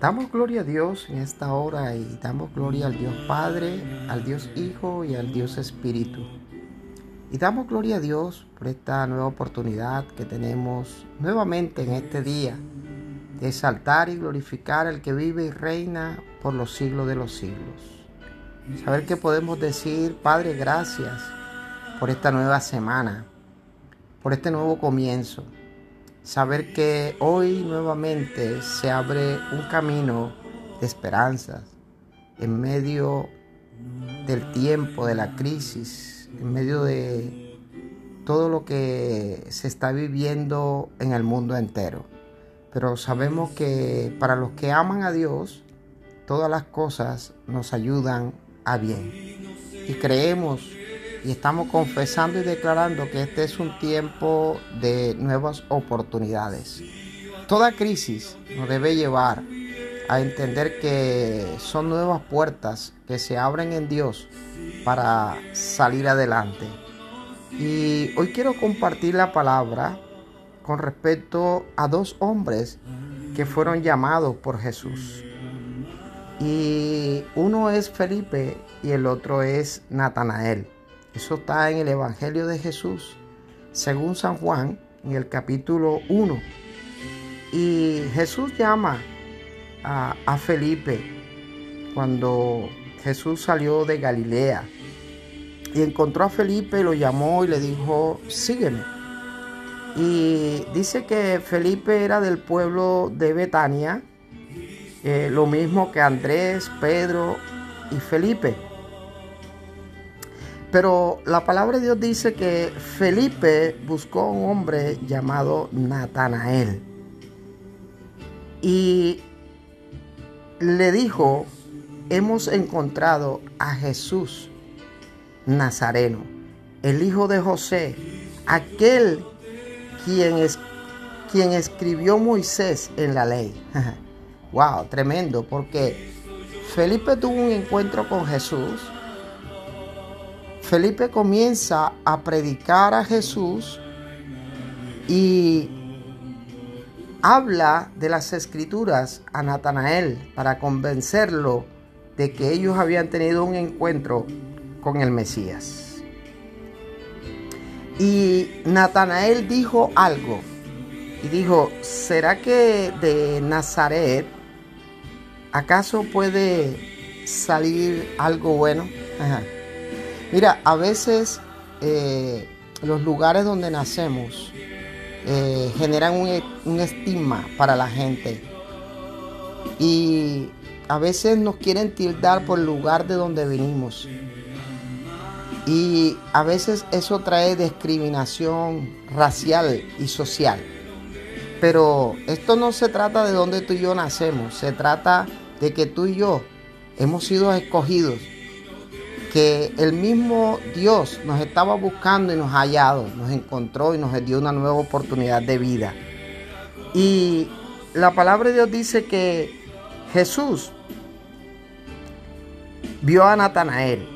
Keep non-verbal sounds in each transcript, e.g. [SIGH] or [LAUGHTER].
Damos gloria a Dios en esta hora y damos gloria al Dios Padre, al Dios Hijo y al Dios Espíritu. Y damos gloria a Dios por esta nueva oportunidad que tenemos nuevamente en este día de exaltar y glorificar al que vive y reina por los siglos de los siglos. Saber que podemos decir, Padre, gracias por esta nueva semana, por este nuevo comienzo saber que hoy nuevamente se abre un camino de esperanzas en medio del tiempo, de la crisis, en medio de todo lo que se está viviendo en el mundo entero. Pero sabemos que para los que aman a Dios, todas las cosas nos ayudan a bien. Y creemos y estamos confesando y declarando que este es un tiempo de nuevas oportunidades. Toda crisis nos debe llevar a entender que son nuevas puertas que se abren en Dios para salir adelante. Y hoy quiero compartir la palabra con respecto a dos hombres que fueron llamados por Jesús. Y uno es Felipe y el otro es Natanael. Eso está en el Evangelio de Jesús, según San Juan, en el capítulo 1. Y Jesús llama a, Felipe cuando Jesús salió de Galilea y encontró a Felipe, lo llamó y le dijo, sígueme. Y dice que Felipe era del pueblo de Betania, eh, lo mismo que Andrés, Pedro y Felipe. Pero la palabra de Dios dice que Felipe buscó a un hombre llamado Natanael. Y le dijo, hemos encontrado a Jesús Nazareno, el hijo de José, aquel quien, es, quien escribió Moisés en la ley. [LAUGHS] wow, tremendo, porque Felipe tuvo un encuentro con Jesús Felipe comienza a predicar a Jesús y habla de las escrituras a Natanael para convencerlo de que ellos habían tenido un encuentro con el Mesías. Y Natanael dijo algo y dijo, ¿será que de Nazaret acaso puede salir algo bueno? Mira, a veces eh, los lugares donde nacemos eh, generan un, un estigma para la gente. Y a veces nos quieren tildar por el lugar de donde venimos. Y a veces eso trae discriminación racial y social. Pero esto no se trata de donde tú y yo nacemos, se trata de que tú y yo hemos sido escogidos que el mismo Dios nos estaba buscando y nos ha hallado, nos encontró y nos dio una nueva oportunidad de vida. Y la palabra de Dios dice que Jesús vio a Natanael.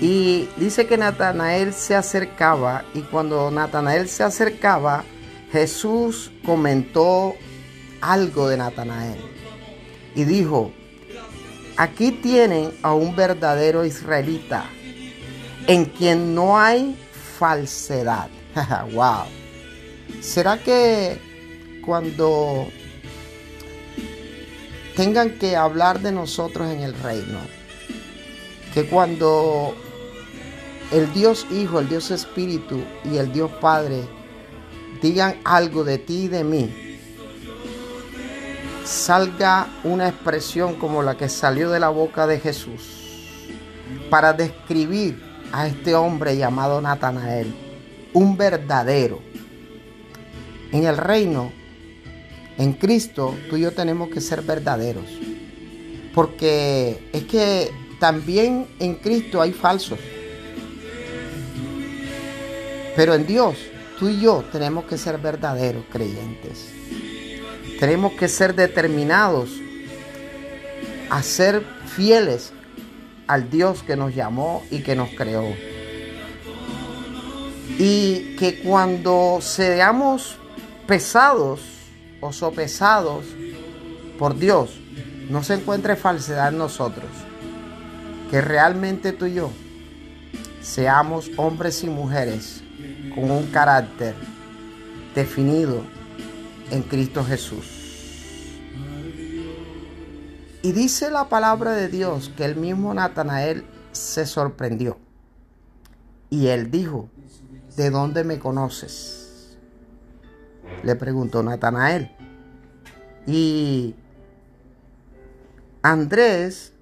Y dice que Natanael se acercaba y cuando Natanael se acercaba, Jesús comentó algo de Natanael. Y dijo, Aquí tienen a un verdadero israelita en quien no hay falsedad. [LAUGHS] wow. ¿Será que cuando tengan que hablar de nosotros en el reino, que cuando el Dios Hijo, el Dios Espíritu y el Dios Padre digan algo de ti y de mí, salga una expresión como la que salió de la boca de Jesús para describir a este hombre llamado Natanael, un verdadero. En el reino, en Cristo, tú y yo tenemos que ser verdaderos. Porque es que también en Cristo hay falsos. Pero en Dios, tú y yo tenemos que ser verdaderos creyentes. Tenemos que ser determinados a ser fieles al Dios que nos llamó y que nos creó. Y que cuando seamos pesados o sopesados por Dios, no se encuentre falsedad en nosotros. Que realmente tú y yo seamos hombres y mujeres con un carácter definido en Cristo Jesús. Y dice la palabra de Dios que el mismo Natanael se sorprendió. Y él dijo, ¿de dónde me conoces? Le preguntó Natanael. Y Andrés,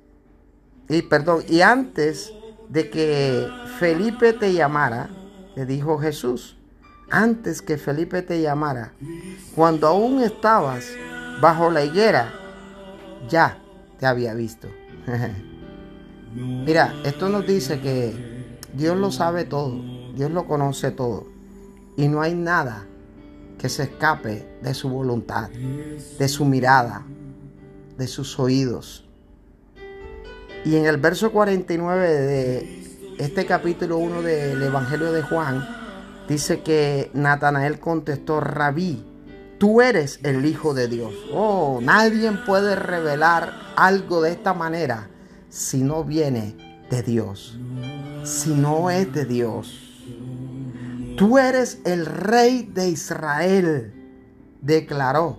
y perdón, y antes de que Felipe te llamara, le dijo Jesús, antes que Felipe te llamara, cuando aún estabas bajo la higuera, ya te había visto. [LAUGHS] Mira, esto nos dice que Dios lo sabe todo, Dios lo conoce todo, y no hay nada que se escape de su voluntad, de su mirada, de sus oídos. Y en el verso 49 de este capítulo 1 del Evangelio de Juan, dice que Natanael contestó, Rabí, tú eres el Hijo de Dios. Oh, nadie puede revelar algo de esta manera si no viene de Dios, si no es de Dios. Tú eres el rey de Israel, declaró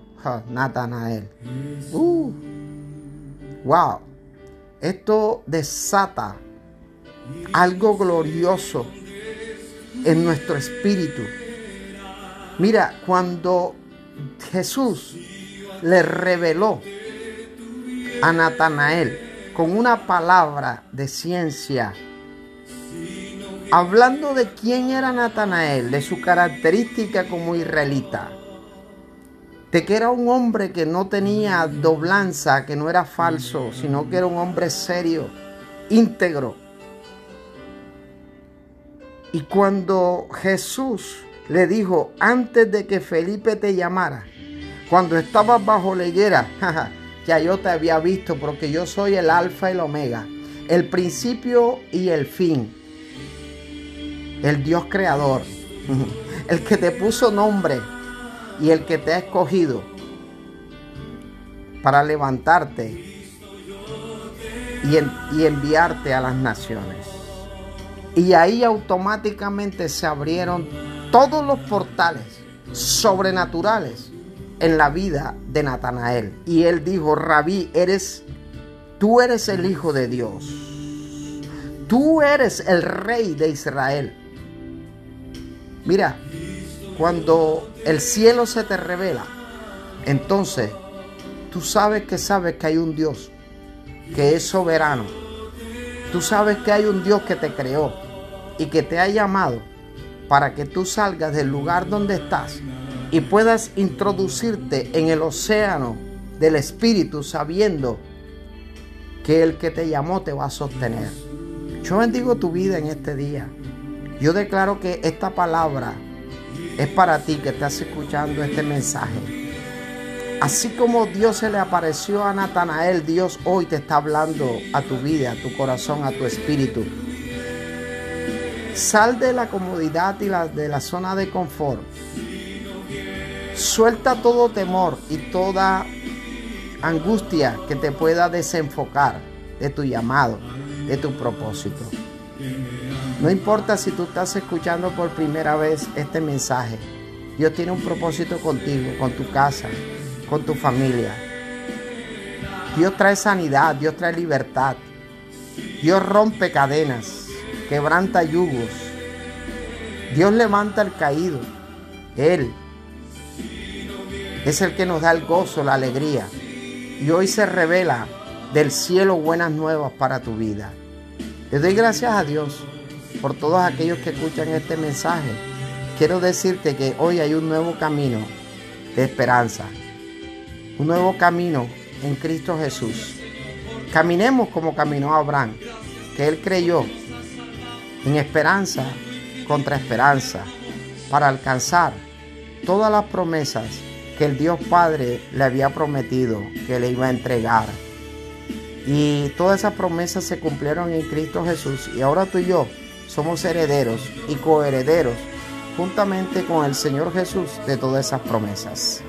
Natanael. Uh, wow, esto desata algo glorioso en nuestro espíritu. Mira, cuando Jesús le reveló a Natanael con una palabra de ciencia, hablando de quién era Natanael, de su característica como israelita, de que era un hombre que no tenía doblanza, que no era falso, sino que era un hombre serio, íntegro. Y cuando Jesús le dijo, antes de que Felipe te llamara, cuando estabas bajo la higuera, [LAUGHS] ya yo te había visto porque yo soy el alfa y el omega, el principio y el fin, el Dios creador, [LAUGHS] el que te puso nombre y el que te ha escogido para levantarte y, enviarte a las naciones. Y ahí automáticamente se abrieron todos los portales sobrenaturales en la vida de Natanael. Y él dijo, Rabí, eres, tú eres el Hijo de Dios. Tú eres el Rey de Israel. Mira, cuando el cielo se te revela, entonces tú sabes que sabes que hay un Dios que es soberano. Tú sabes que hay un Dios que te creó y que te ha llamado para que tú salgas del lugar donde estás y puedas introducirte en el océano del Espíritu sabiendo que el que te llamó te va a sostener. Yo bendigo tu vida en este día. Yo declaro que esta palabra es para ti que estás escuchando este mensaje. Así como Dios se le apareció a Natanael, Dios hoy te está hablando a tu vida, a tu corazón, a tu espíritu. Sal de la comodidad y de la zona de confort. Suelta todo temor y toda angustia que te pueda desenfocar de tu llamado, de tu propósito. No importa si tú estás escuchando por primera vez este mensaje. Dios tiene un propósito contigo, con tu casa, con tu familia. Dios trae sanidad, Dios trae libertad. Dios rompe cadenas, quebranta yugos. Dios levanta al caído. Él es el que nos da el gozo, la alegría. Y hoy se revela del cielo buenas nuevas para tu vida. Le doy gracias a Dios por todos aquellos que escuchan este mensaje. Quiero decirte que hoy hay un nuevo camino de esperanza un nuevo camino en Cristo Jesús. Caminemos como caminó Abraham, que él creyó en esperanza contra esperanza para alcanzar todas las promesas que el Dios Padre le había prometido que le iba a entregar. Y todas esas promesas se cumplieron en Cristo Jesús y ahora tú y yo somos herederos y coherederos juntamente con el Señor Jesús de todas esas promesas.